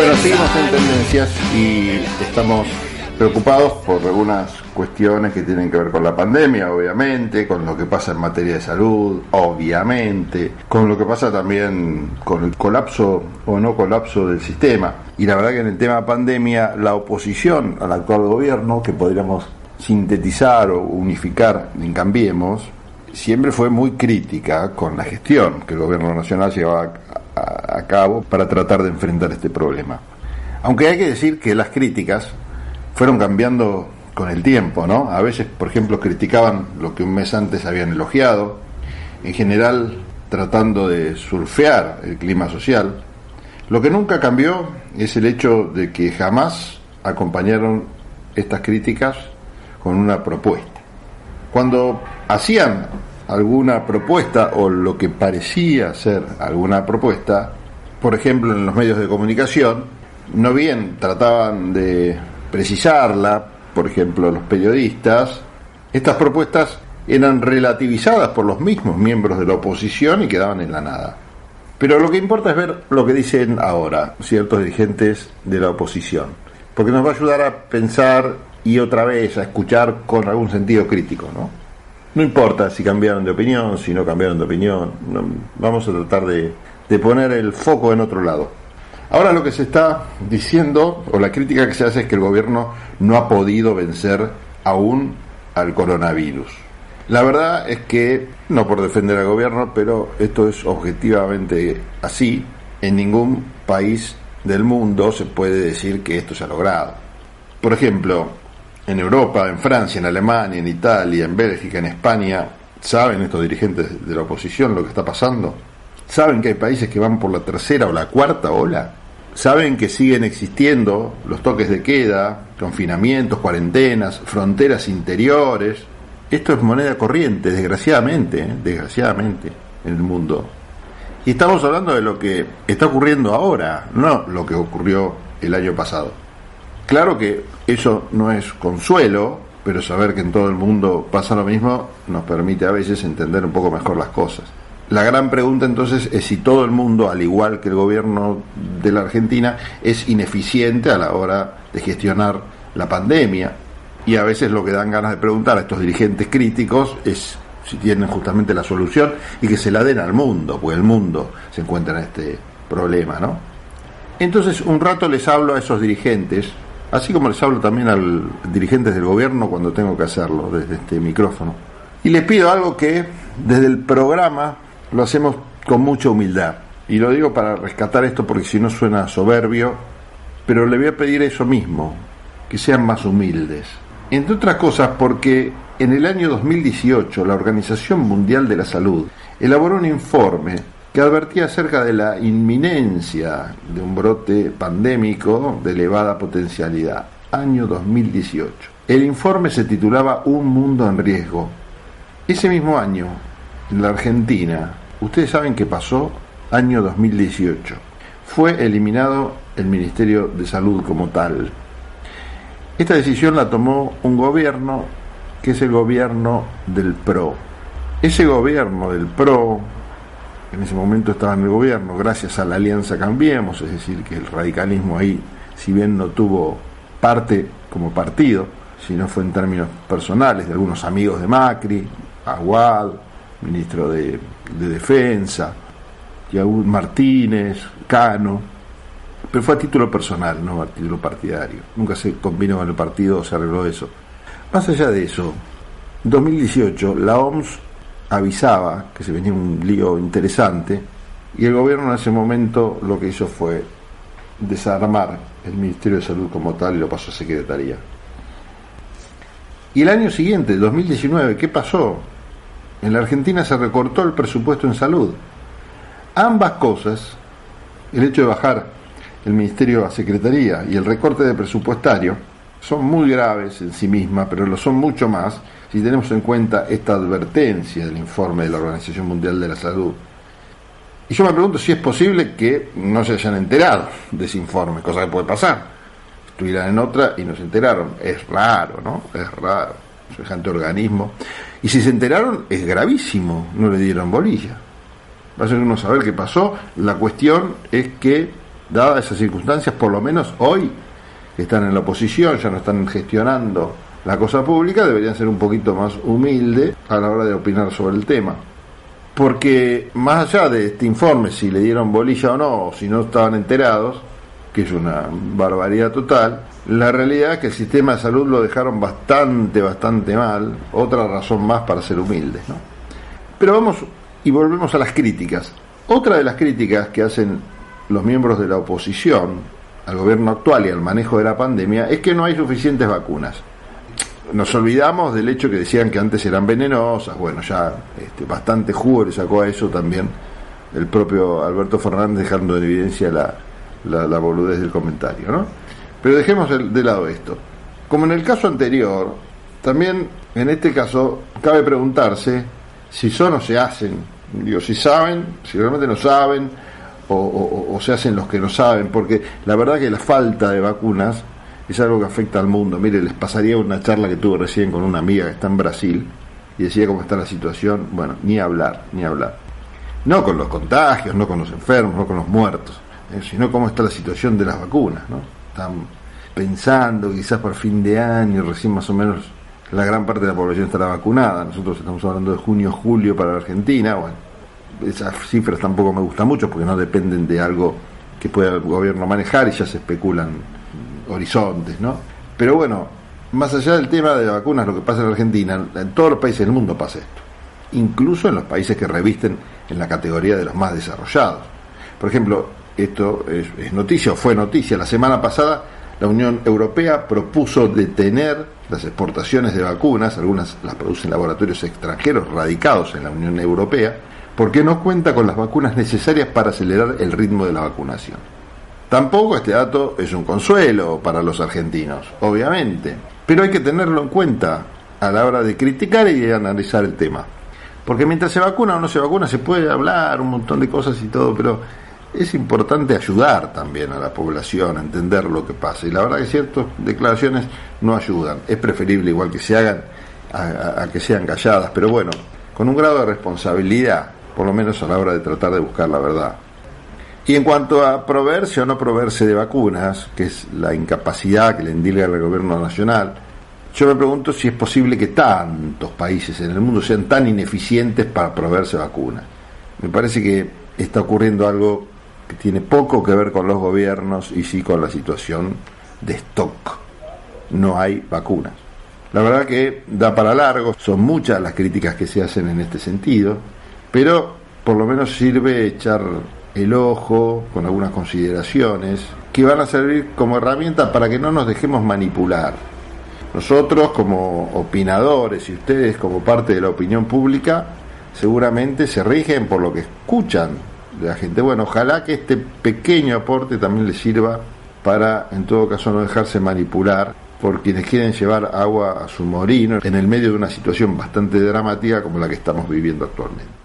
Bueno, seguimos en tendencias y estamos preocupados por algunas cuestiones que tienen que ver con la pandemia, obviamente, con lo que pasa en materia de salud, obviamente, con lo que pasa también con el colapso o no colapso del sistema. Y la verdad que en el tema pandemia, la oposición al actual gobierno, que podríamos sintetizar o unificar en Cambiemos, siempre fue muy crítica con la gestión que el gobierno nacional llevaba cabo para tratar de enfrentar este problema. Aunque hay que decir que las críticas fueron cambiando con el tiempo, ¿no? A veces, por ejemplo, criticaban lo que un mes antes habían elogiado, en general tratando de surfear el clima social. Lo que nunca cambió es el hecho de que jamás acompañaron estas críticas con una propuesta. Cuando hacían alguna propuesta o lo que parecía ser alguna propuesta, por ejemplo en los medios de comunicación, no bien trataban de precisarla, por ejemplo, los periodistas, estas propuestas eran relativizadas por los mismos miembros de la oposición y quedaban en la nada. Pero lo que importa es ver lo que dicen ahora ciertos dirigentes de la oposición, porque nos va a ayudar a pensar y otra vez a escuchar con algún sentido crítico, ¿no? No importa si cambiaron de opinión, si no cambiaron de opinión, vamos a tratar de, de poner el foco en otro lado. Ahora lo que se está diciendo, o la crítica que se hace es que el gobierno no ha podido vencer aún al coronavirus. La verdad es que, no por defender al gobierno, pero esto es objetivamente así, en ningún país del mundo se puede decir que esto se ha logrado. Por ejemplo, en Europa, en Francia, en Alemania, en Italia, en Bélgica, en España, ¿saben estos dirigentes de la oposición lo que está pasando? ¿Saben que hay países que van por la tercera o la cuarta ola? saben que siguen existiendo los toques de queda, confinamientos, cuarentenas, fronteras interiores. Esto es moneda corriente, desgraciadamente, ¿eh? desgraciadamente, en el mundo. Y estamos hablando de lo que está ocurriendo ahora, no lo que ocurrió el año pasado. Claro que eso no es consuelo, pero saber que en todo el mundo pasa lo mismo nos permite a veces entender un poco mejor las cosas. La gran pregunta entonces es si todo el mundo, al igual que el gobierno de la Argentina, es ineficiente a la hora de gestionar la pandemia. Y a veces lo que dan ganas de preguntar a estos dirigentes críticos es si tienen justamente la solución y que se la den al mundo, porque el mundo se encuentra en este problema, ¿no? Entonces un rato les hablo a esos dirigentes, así como les hablo también a los dirigentes del gobierno cuando tengo que hacerlo desde este micrófono. Y les pido algo que desde el programa lo hacemos con mucha humildad. Y lo digo para rescatar esto porque si no suena soberbio, pero le voy a pedir eso mismo, que sean más humildes. Entre otras cosas porque en el año 2018 la Organización Mundial de la Salud elaboró un informe que advertía acerca de la inminencia de un brote pandémico de elevada potencialidad, año 2018. El informe se titulaba Un mundo en riesgo. Ese mismo año, en la Argentina, ustedes saben qué pasó, año 2018. Fue eliminado el Ministerio de Salud como tal. Esta decisión la tomó un gobierno que es el gobierno del PRO. Ese gobierno del PRO, en ese momento estaba en el gobierno gracias a la alianza Cambiemos, es decir, que el radicalismo ahí, si bien no tuvo parte como partido, sino fue en términos personales de algunos amigos de Macri, Aguad, ministro de, Defensa, Yaúl Martínez, Cano, pero fue a título personal, no a título partidario. Nunca se combinó con el partido se arregló eso. Más allá de eso, en 2018 la OMS avisaba que se venía un lío interesante y el gobierno en ese momento lo que hizo fue desarmar el Ministerio de Salud como tal y lo pasó a Secretaría. Y el año siguiente, 2019, ¿qué pasó? En la Argentina se recortó el presupuesto en salud. Ambas cosas, el hecho de bajar el ministerio a secretaría y el recorte de presupuestario, son muy graves en sí mismas, pero lo son mucho más si tenemos en cuenta esta advertencia del informe de la Organización Mundial de la Salud. Y yo me pregunto si es posible que no se hayan enterado de ese informe, cosa que puede pasar. Estuvieran en otra y no se enteraron. Es raro, ¿no? Es raro. Semejante organismo. Y si se enteraron, es gravísimo, no le dieron bolilla. Va a ser uno saber qué pasó. La cuestión es que dadas esas circunstancias, por lo menos hoy, que están en la oposición, ya no están gestionando la cosa pública, deberían ser un poquito más humildes a la hora de opinar sobre el tema. Porque más allá de este informe, si le dieron bolilla o no, o si no estaban enterados, que es una barbaridad total, la realidad es que el sistema de salud lo dejaron bastante, bastante mal, otra razón más para ser humildes. ¿no? Pero vamos y volvemos a las críticas. Otra de las críticas que hacen los miembros de la oposición al gobierno actual y al manejo de la pandemia es que no hay suficientes vacunas. Nos olvidamos del hecho que decían que antes eran venenosas, bueno, ya este, bastante jugo le sacó a eso también el propio Alberto Fernández dejando en evidencia la, la, boludez del comentario, ¿no? Pero dejemos de lado esto. Como en el caso anterior, también en este caso cabe preguntarse si son o se hacen. Digo, si saben, si realmente no saben, o, se hacen los que no saben, porque la verdad que la falta de vacunas es algo que afecta al mundo. Mire, les pasaría una charla que tuve recién con una amiga que está en Brasil y decía cómo está la situación. Bueno, ni hablar, ni hablar. No con los contagios, no con los enfermos, no con los muertos, eh, sino cómo está la situación de las vacunas. ¿no? Están pensando quizás por fin de año, recién más o menos la gran parte de la población estará vacunada. Nosotros estamos hablando de junio, julio para la Argentina. Bueno, esas cifras tampoco me gustan mucho porque no dependen de algo que pueda el gobierno manejar y ya se especulan horizontes, ¿no? Pero bueno, más allá del tema de las vacunas, lo que pasa en Argentina, en todos los países del mundo pasa esto. Incluso en los países que revisten en la categoría de los más desarrollados. Por ejemplo, esto es, noticia o fue noticia. La semana pasada la Unión Europea propuso detener las exportaciones de vacunas, algunas las producen laboratorios extranjeros radicados en la Unión Europea, porque no cuenta con las vacunas necesarias para acelerar el ritmo de la vacunación. Tampoco este dato es un consuelo para los argentinos, obviamente, pero hay que tenerlo en cuenta a la hora de criticar y de analizar el tema. Porque mientras se vacuna o no se vacuna se puede hablar un montón de cosas y todo, pero es importante ayudar también a la población a entender lo que pasa. Y la verdad que ciertas declaraciones no ayudan. Es preferible igual que se hagan a, que sean calladas, pero bueno, con un grado de responsabilidad, por lo menos a la hora de tratar de buscar la verdad. Y en cuanto a proveerse o no proveerse de vacunas, que es la incapacidad que le endilga el gobierno nacional, yo me pregunto si es posible que tantos países en el mundo sean tan ineficientes para proveerse vacunas. Me parece que está ocurriendo algo que tiene poco que ver con los gobiernos y sí con la situación de stock. No hay vacunas. La verdad que da para largo, son muchas las críticas que se hacen en este sentido, pero por lo menos sirve echar el ojo con algunas consideraciones que van a servir como herramienta para que no nos dejemos manipular. Nosotros como opinadores y ustedes como parte de la opinión pública seguramente se rigen por lo que escuchan la gente. Bueno, ojalá que este pequeño aporte también le sirva para, en todo caso, no dejarse manipular por quienes quieren llevar agua a su morino en el medio de una situación bastante dramática como la que estamos viviendo actualmente.